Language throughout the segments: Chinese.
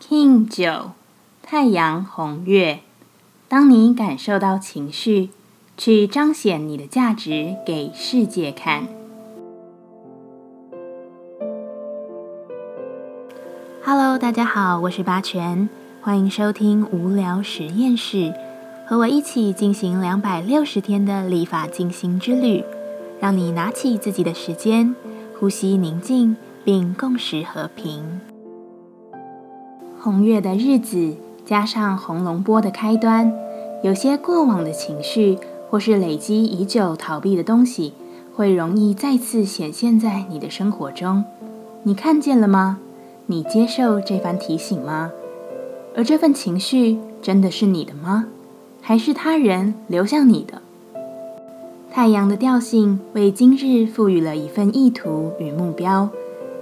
King 九，太阳红月。当你感受到情绪，去彰显你的价值给世界看。Hello，大家好，我是八全，欢迎收听无聊实验室，和我一起进行两百六十天的立法进行之旅，让你拿起自己的时间，呼吸宁静，并共识和平。红月的日子，加上红龙波的开端，有些过往的情绪或是累积已久逃避的东西，会容易再次显现在你的生活中。你看见了吗？你接受这番提醒吗？而这份情绪真的是你的吗？还是他人流向你的？太阳的调性为今日赋予了一份意图与目标，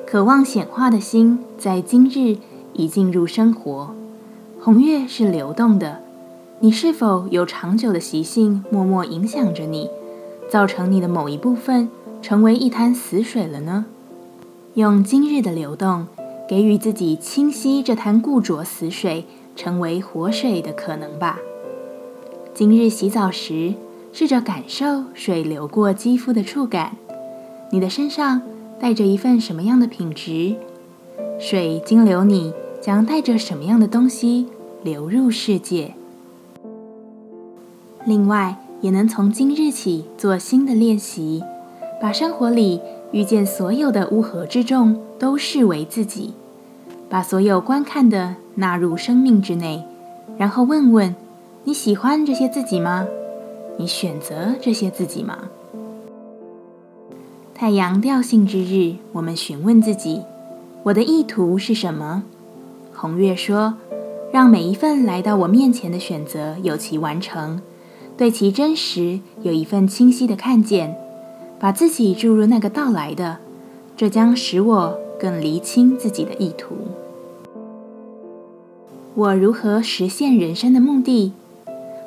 渴望显化的心在今日。已进入生活，红月是流动的。你是否有长久的习性，默默影响着你，造成你的某一部分成为一滩死水了呢？用今日的流动，给予自己清晰这滩固着死水，成为活水的可能吧。今日洗澡时，试着感受水流过肌肤的触感。你的身上带着一份什么样的品质？水经流你。将带着什么样的东西流入世界？另外，也能从今日起做新的练习，把生活里遇见所有的乌合之众都视为自己，把所有观看的纳入生命之内，然后问问：你喜欢这些自己吗？你选择这些自己吗？太阳调性之日，我们询问自己：我的意图是什么？红月说：“让每一份来到我面前的选择有其完成，对其真实有一份清晰的看见，把自己注入那个到来的，这将使我更厘清自己的意图。我如何实现人生的目的？”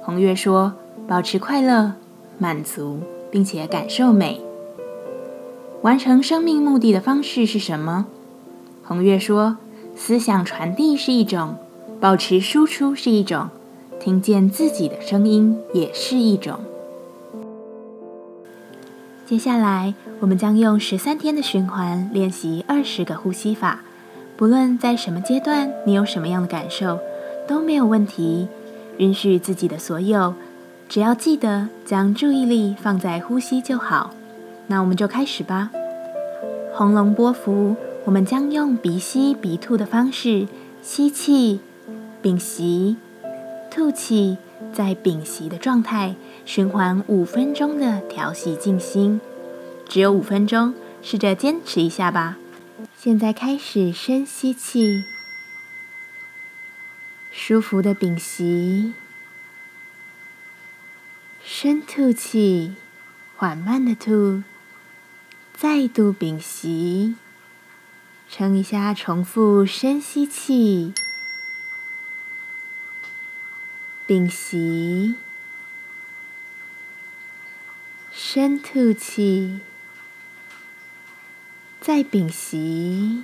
红月说：“保持快乐、满足，并且感受美。完成生命目的的方式是什么？”红月说。思想传递是一种，保持输出是一种，听见自己的声音也是一种。接下来，我们将用十三天的循环练习二十个呼吸法。不论在什么阶段，你有什么样的感受，都没有问题。允许自己的所有，只要记得将注意力放在呼吸就好。那我们就开始吧。红龙波幅。我们将用鼻吸鼻吐的方式吸气，屏息，吐气，在屏息的状态循环五分钟的调息静心，只有五分钟，试着坚持一下吧。现在开始深吸气，舒服的屏息，深吐气，缓慢的吐，再度屏息。撑一下，重复深吸气，屏息，深吐气，再屏息。